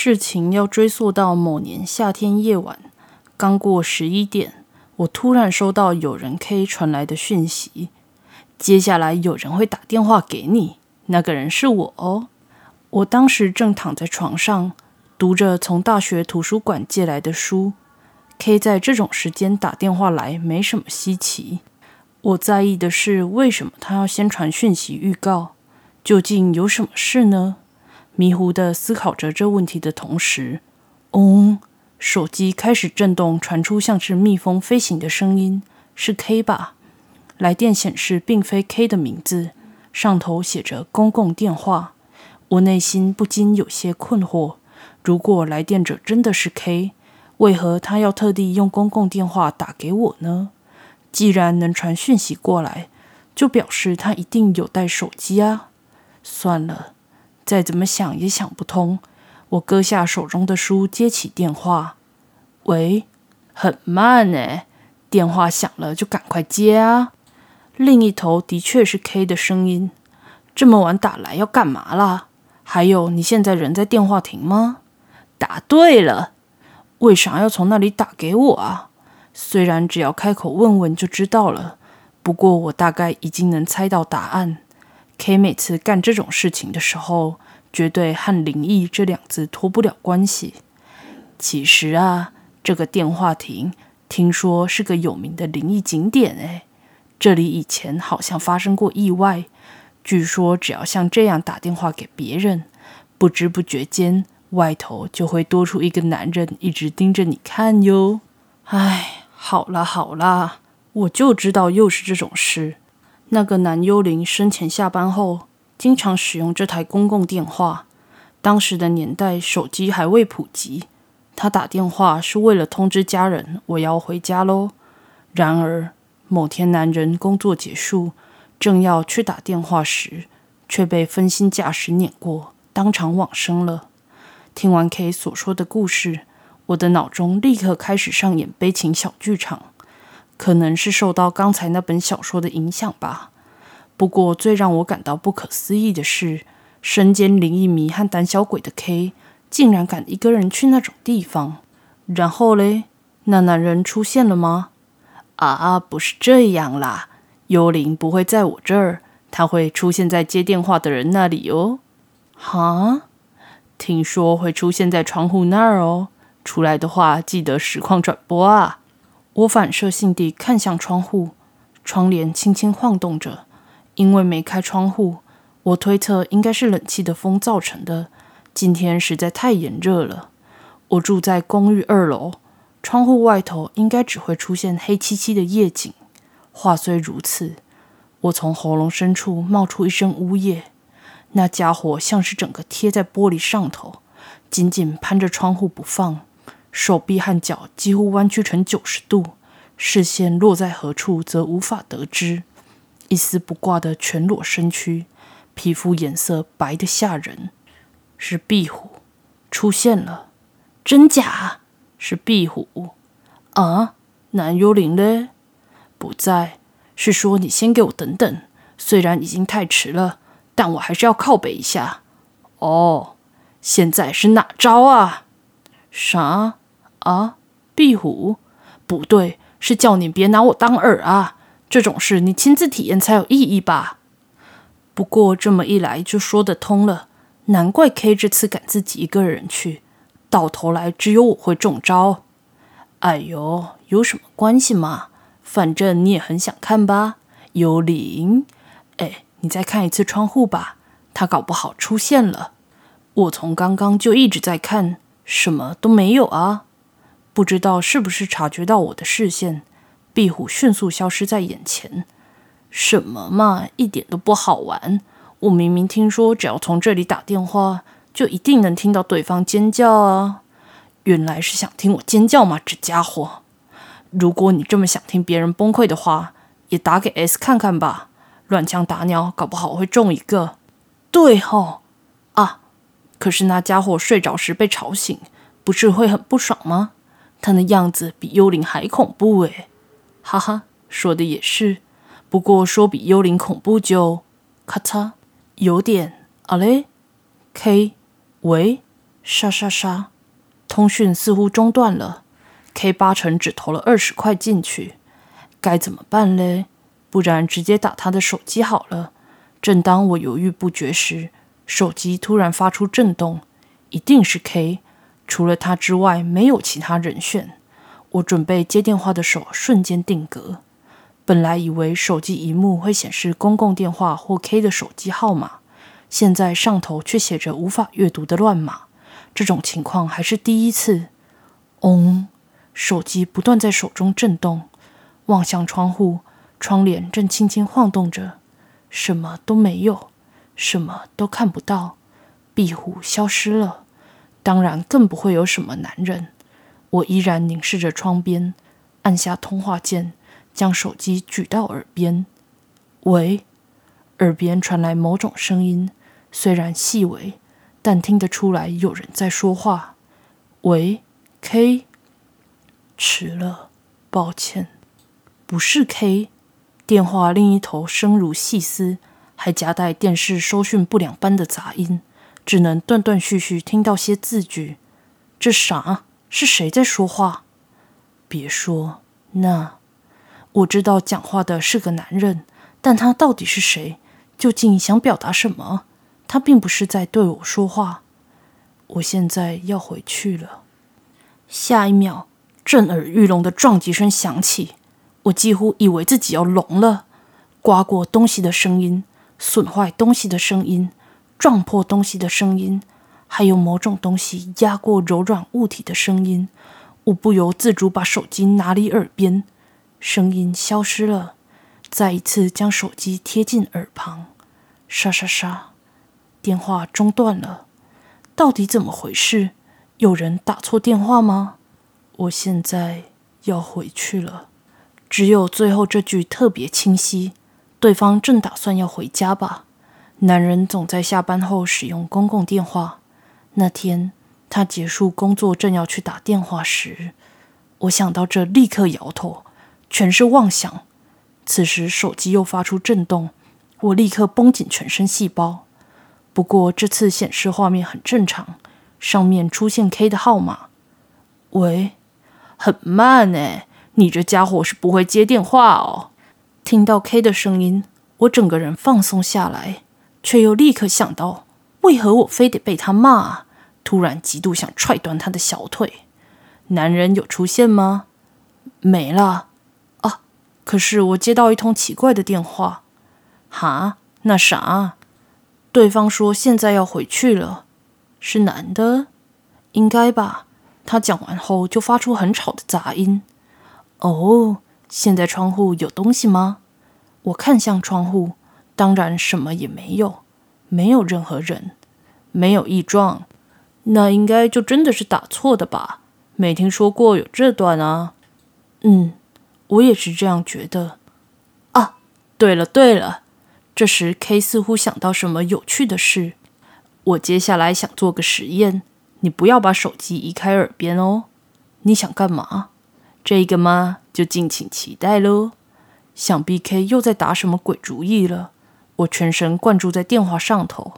事情要追溯到某年夏天夜晚，刚过十一点，我突然收到有人 K 传来的讯息。接下来有人会打电话给你，那个人是我哦。我当时正躺在床上，读着从大学图书馆借来的书。K 在这种时间打电话来，没什么稀奇。我在意的是，为什么他要先传讯息预告？究竟有什么事呢？迷糊的思考着这问题的同时，嗡，手机开始震动，传出像是蜜蜂飞行的声音。是 K 吧？来电显示并非 K 的名字，上头写着公共电话。我内心不禁有些困惑：如果来电者真的是 K，为何他要特地用公共电话打给我呢？既然能传讯息过来，就表示他一定有带手机啊。算了，再怎么想也想不通。我搁下手中的书，接起电话。喂，很慢呢。电话响了就赶快接啊。另一头的确是 K 的声音。这么晚打来要干嘛啦？还有，你现在人在电话亭吗？答对了。为啥要从那里打给我啊？虽然只要开口问问就知道了，不过我大概已经能猜到答案。K 每次干这种事情的时候，绝对和灵异这两字脱不了关系。其实啊，这个电话亭听说是个有名的灵异景点诶，这里以前好像发生过意外。据说只要像这样打电话给别人，不知不觉间外头就会多出一个男人一直盯着你看哟。唉，好啦好啦，我就知道又是这种事。那个男幽灵生前下班后，经常使用这台公共电话。当时的年代，手机还未普及，他打电话是为了通知家人我要回家喽。然而某天，男人工作结束，正要去打电话时，却被分心驾驶碾过，当场往生了。听完 K 所说的故事，我的脑中立刻开始上演悲情小剧场。可能是受到刚才那本小说的影响吧。不过，最让我感到不可思议的是，身兼灵异迷和胆小鬼的 K，竟然敢一个人去那种地方。然后嘞，那男人出现了吗？啊，不是这样啦，幽灵不会在我这儿，他会出现在接电话的人那里哦。哈，听说会出现在窗户那儿哦。出来的话，记得实况转播啊。我反射性地看向窗户，窗帘轻轻晃动着。因为没开窗户，我推测应该是冷气的风造成的。今天实在太炎热了。我住在公寓二楼，窗户外头应该只会出现黑漆漆的夜景。话虽如此，我从喉咙深处冒出一声呜咽。那家伙像是整个贴在玻璃上头，紧紧攀着窗户不放。手臂和脚几乎弯曲成九十度，视线落在何处则无法得知。一丝不挂的全裸身躯，皮肤颜色白的吓人。是壁虎出现了，真假？是壁虎啊？男幽灵呢？不在。是说你先给我等等，虽然已经太迟了，但我还是要靠北一下。哦，现在是哪招啊？啥？啊，壁虎？不对，是叫你别拿我当饵啊！这种事你亲自体验才有意义吧？不过这么一来就说得通了，难怪 K 这次敢自己一个人去，到头来只有我会中招。哎呦，有什么关系嘛？反正你也很想看吧？幽灵？哎，你再看一次窗户吧，他搞不好出现了。我从刚刚就一直在看，什么都没有啊。不知道是不是察觉到我的视线，壁虎迅速消失在眼前。什么嘛，一点都不好玩！我明明听说，只要从这里打电话，就一定能听到对方尖叫啊！原来是想听我尖叫吗？这家伙！如果你这么想听别人崩溃的话，也打给 S 看看吧。乱枪打鸟，搞不好会中一个。对吼啊！可是那家伙睡着时被吵醒，不是会很不爽吗？他的样子比幽灵还恐怖诶，哈哈，说的也是。不过说比幽灵恐怖就咔嚓，有点啊嘞。K，喂，沙沙沙，通讯似乎中断了。K 八成只投了二十块进去，该怎么办嘞？不然直接打他的手机好了。正当我犹豫不决时，手机突然发出震动，一定是 K。除了他之外，没有其他人选。我准备接电话的手瞬间定格。本来以为手机荧幕会显示公共电话或 K 的手机号码，现在上头却写着无法阅读的乱码。这种情况还是第一次。嗡，手机不断在手中震动。望向窗户，窗帘正轻轻晃动着，什么都没有，什么都看不到。壁虎消失了。当然，更不会有什么男人。我依然凝视着窗边，按下通话键，将手机举到耳边。喂，耳边传来某种声音，虽然细微，但听得出来有人在说话。喂，K。迟了，抱歉，不是 K。电话另一头声如细丝，还夹带电视收讯不良般的杂音。只能断断续续听到些字句，这啥？是谁在说话？别说那，我知道讲话的是个男人，但他到底是谁？究竟想表达什么？他并不是在对我说话。我现在要回去了。下一秒，震耳欲聋的撞击声响起，我几乎以为自己要聋了。刮过东西的声音，损坏东西的声音。撞破东西的声音，还有某种东西压过柔软物体的声音，我不由自主把手机拿离耳边，声音消失了。再一次将手机贴近耳旁，沙沙沙，电话中断了。到底怎么回事？有人打错电话吗？我现在要回去了。只有最后这句特别清晰，对方正打算要回家吧。男人总在下班后使用公共电话。那天他结束工作，正要去打电话时，我想到这，立刻摇头，全是妄想。此时手机又发出震动，我立刻绷紧全身细胞。不过这次显示画面很正常，上面出现 K 的号码。喂，很慢哎，你这家伙是不会接电话哦。听到 K 的声音，我整个人放松下来。却又立刻想到，为何我非得被他骂？突然极度想踹断他的小腿。男人有出现吗？没了。啊！可是我接到一通奇怪的电话。哈？那啥？对方说现在要回去了。是男的？应该吧。他讲完后就发出很吵的杂音。哦，现在窗户有东西吗？我看向窗户。当然，什么也没有，没有任何人，没有异状，那应该就真的是打错的吧？没听说过有这段啊。嗯，我也是这样觉得。啊，对了对了，这时 K 似乎想到什么有趣的事。我接下来想做个实验，你不要把手机移开耳边哦。你想干嘛？这个吗？就敬请期待喽。想必 K 又在打什么鬼主意了。我全神贯注在电话上头，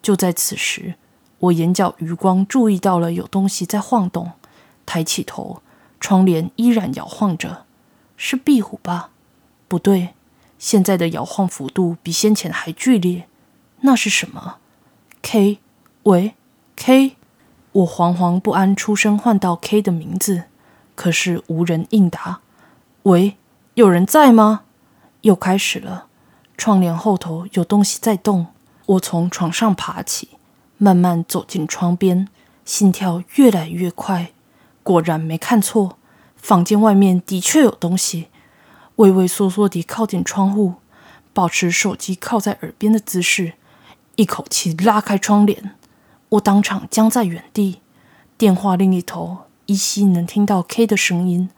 就在此时，我眼角余光注意到了有东西在晃动。抬起头，窗帘依然摇晃着，是壁虎吧？不对，现在的摇晃幅度比先前还剧烈。那是什么？K？喂，K？我惶惶不安，出声唤到 K 的名字，可是无人应答。喂，有人在吗？又开始了。窗帘后头有东西在动，我从床上爬起，慢慢走进窗边，心跳越来越快。果然没看错，房间外面的确有东西。畏畏缩缩地靠近窗户，保持手机靠在耳边的姿势，一口气拉开窗帘。我当场僵在原地。电话另一头依稀能听到 K 的声音，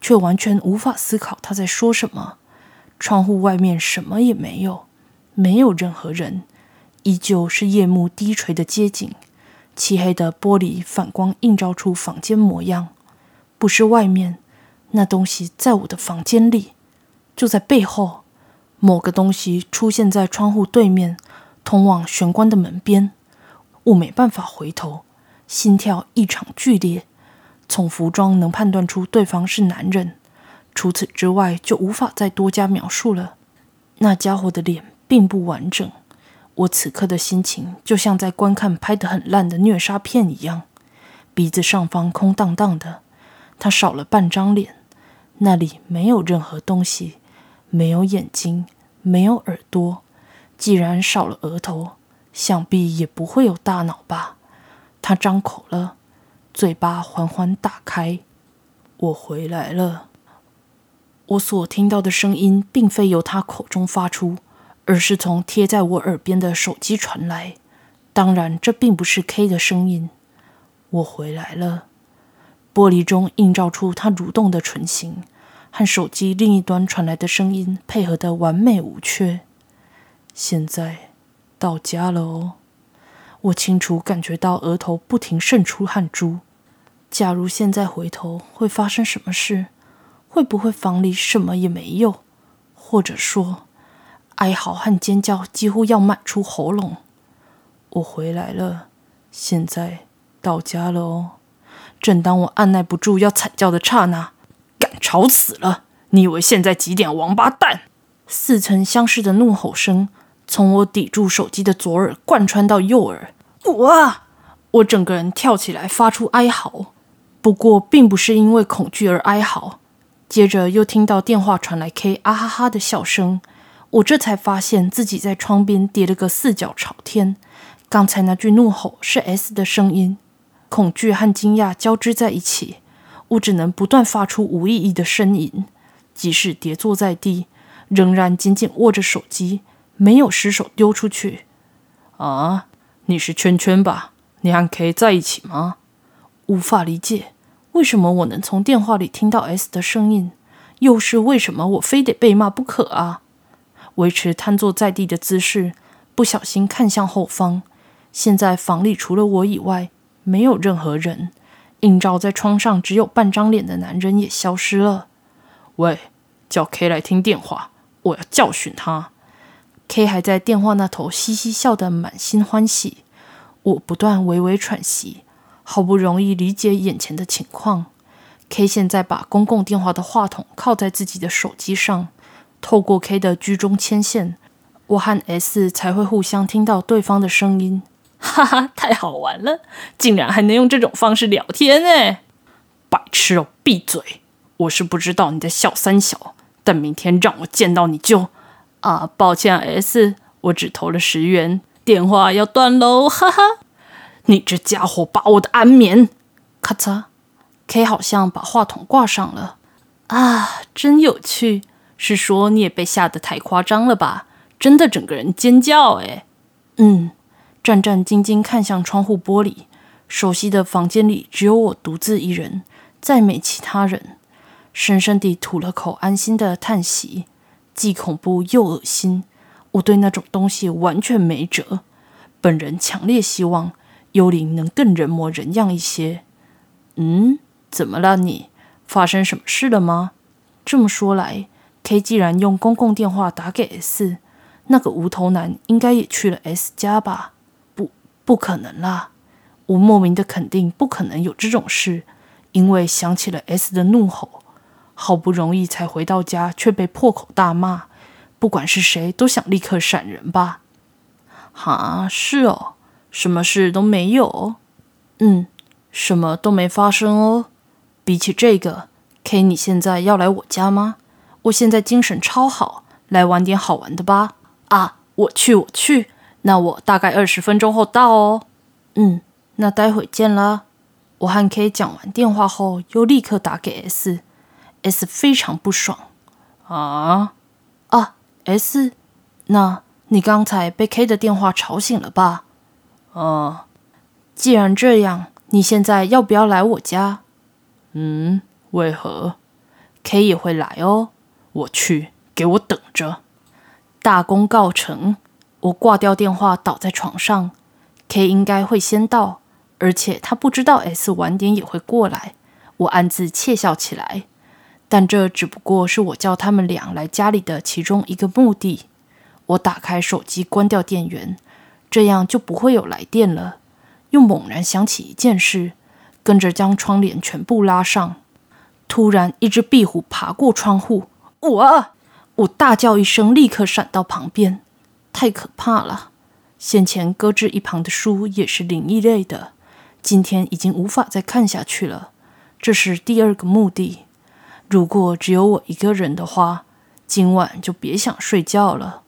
却完全无法思考他在说什么。窗户外面什么也没有，没有任何人，依旧是夜幕低垂的街景，漆黑的玻璃反光映照出房间模样。不是外面，那东西在我的房间里，就在背后。某个东西出现在窗户对面，通往玄关的门边。我没办法回头，心跳异常剧烈。从服装能判断出对方是男人，除此之外就无法再多加描述了。那家伙的脸并不完整，我此刻的心情就像在观看拍得很烂的虐杀片一样。鼻子上方空荡荡的，他少了半张脸，那里没有任何东西，没有眼睛，没有耳朵。既然少了额头，想必也不会有大脑吧？他张口了。嘴巴缓缓打开，我回来了。我所听到的声音并非由他口中发出，而是从贴在我耳边的手机传来。当然，这并不是 K 的声音。我回来了。玻璃中映照出他蠕动的唇形，和手机另一端传来的声音配合的完美无缺。现在到家了哦。我清楚感觉到额头不停渗出汗珠。假如现在回头，会发生什么事？会不会房里什么也没有？或者说，哀嚎和尖叫几乎要满出喉咙？我回来了，现在到家了哦。正当我按耐不住要惨叫的刹那，赶吵死了！你以为现在几点？王八蛋！似曾相识的怒吼声。从我抵住手机的左耳贯穿到右耳，哇！我整个人跳起来，发出哀嚎。不过，并不是因为恐惧而哀嚎。接着又听到电话传来 K 啊哈哈的笑声，我这才发现自己在窗边跌了个四脚朝天。刚才那句怒吼是 S 的声音，恐惧和惊讶交织在一起，我只能不断发出无意义的呻吟。即使跌坐在地，仍然紧紧握着手机。没有失手丢出去啊！你是圈圈吧？你和 K 在一起吗？无法理解为什么我能从电话里听到 S 的声音，又是为什么我非得被骂不可啊？维持瘫坐在地的姿势，不小心看向后方。现在房里除了我以外，没有任何人。映照在窗上只有半张脸的男人也消失了。喂，叫 K 来听电话，我要教训他。K 还在电话那头嘻嘻笑得满心欢喜，我不断微微喘息，好不容易理解眼前的情况。K 现在把公共电话的话筒靠在自己的手机上，透过 K 的居中牵线，我和 S 才会互相听到对方的声音。哈哈，太好玩了，竟然还能用这种方式聊天呢！白痴哦，闭嘴！我是不知道你的小三小，但明天让我见到你就……啊，抱歉，S，我只投了十元，电话要断喽，哈哈！你这家伙把我的安眠……咔嚓，K 好像把话筒挂上了。啊，真有趣，是说你也被吓得太夸张了吧？真的整个人尖叫哎！嗯，战战兢兢看向窗户玻璃，熟悉的房间里只有我独自一人，再没其他人。深深地吐了口安心的叹息。既恐怖又恶心，我对那种东西完全没辙。本人强烈希望幽灵能更人模人样一些。嗯，怎么了你？发生什么事了吗？这么说来，K 既然用公共电话打给 S，那个无头男应该也去了 S 家吧？不，不可能啦！我莫名的肯定不可能有这种事，因为想起了 S 的怒吼。好不容易才回到家，却被破口大骂。不管是谁，都想立刻闪人吧？哈，是哦，什么事都没有。嗯，什么都没发生哦。比起这个，K，你现在要来我家吗？我现在精神超好，来玩点好玩的吧。啊，我去，我去。那我大概二十分钟后到哦。嗯，那待会见啦。我和 K 讲完电话后，又立刻打给 S。S 非常不爽啊啊！S，那你刚才被 K 的电话吵醒了吧？哦，既然这样，你现在要不要来我家？嗯，为何？K 也会来哦。我去，给我等着。大功告成，我挂掉电话，倒在床上。K 应该会先到，而且他不知道 S 晚点也会过来。我暗自窃笑起来。但这只不过是我叫他们俩来家里的其中一个目的。我打开手机，关掉电源，这样就不会有来电了。又猛然想起一件事，跟着将窗帘全部拉上。突然，一只壁虎爬过窗户，我我大叫一声，立刻闪到旁边。太可怕了！先前搁置一旁的书也是灵异类的，今天已经无法再看下去了。这是第二个目的。如果只有我一个人的话，今晚就别想睡觉了。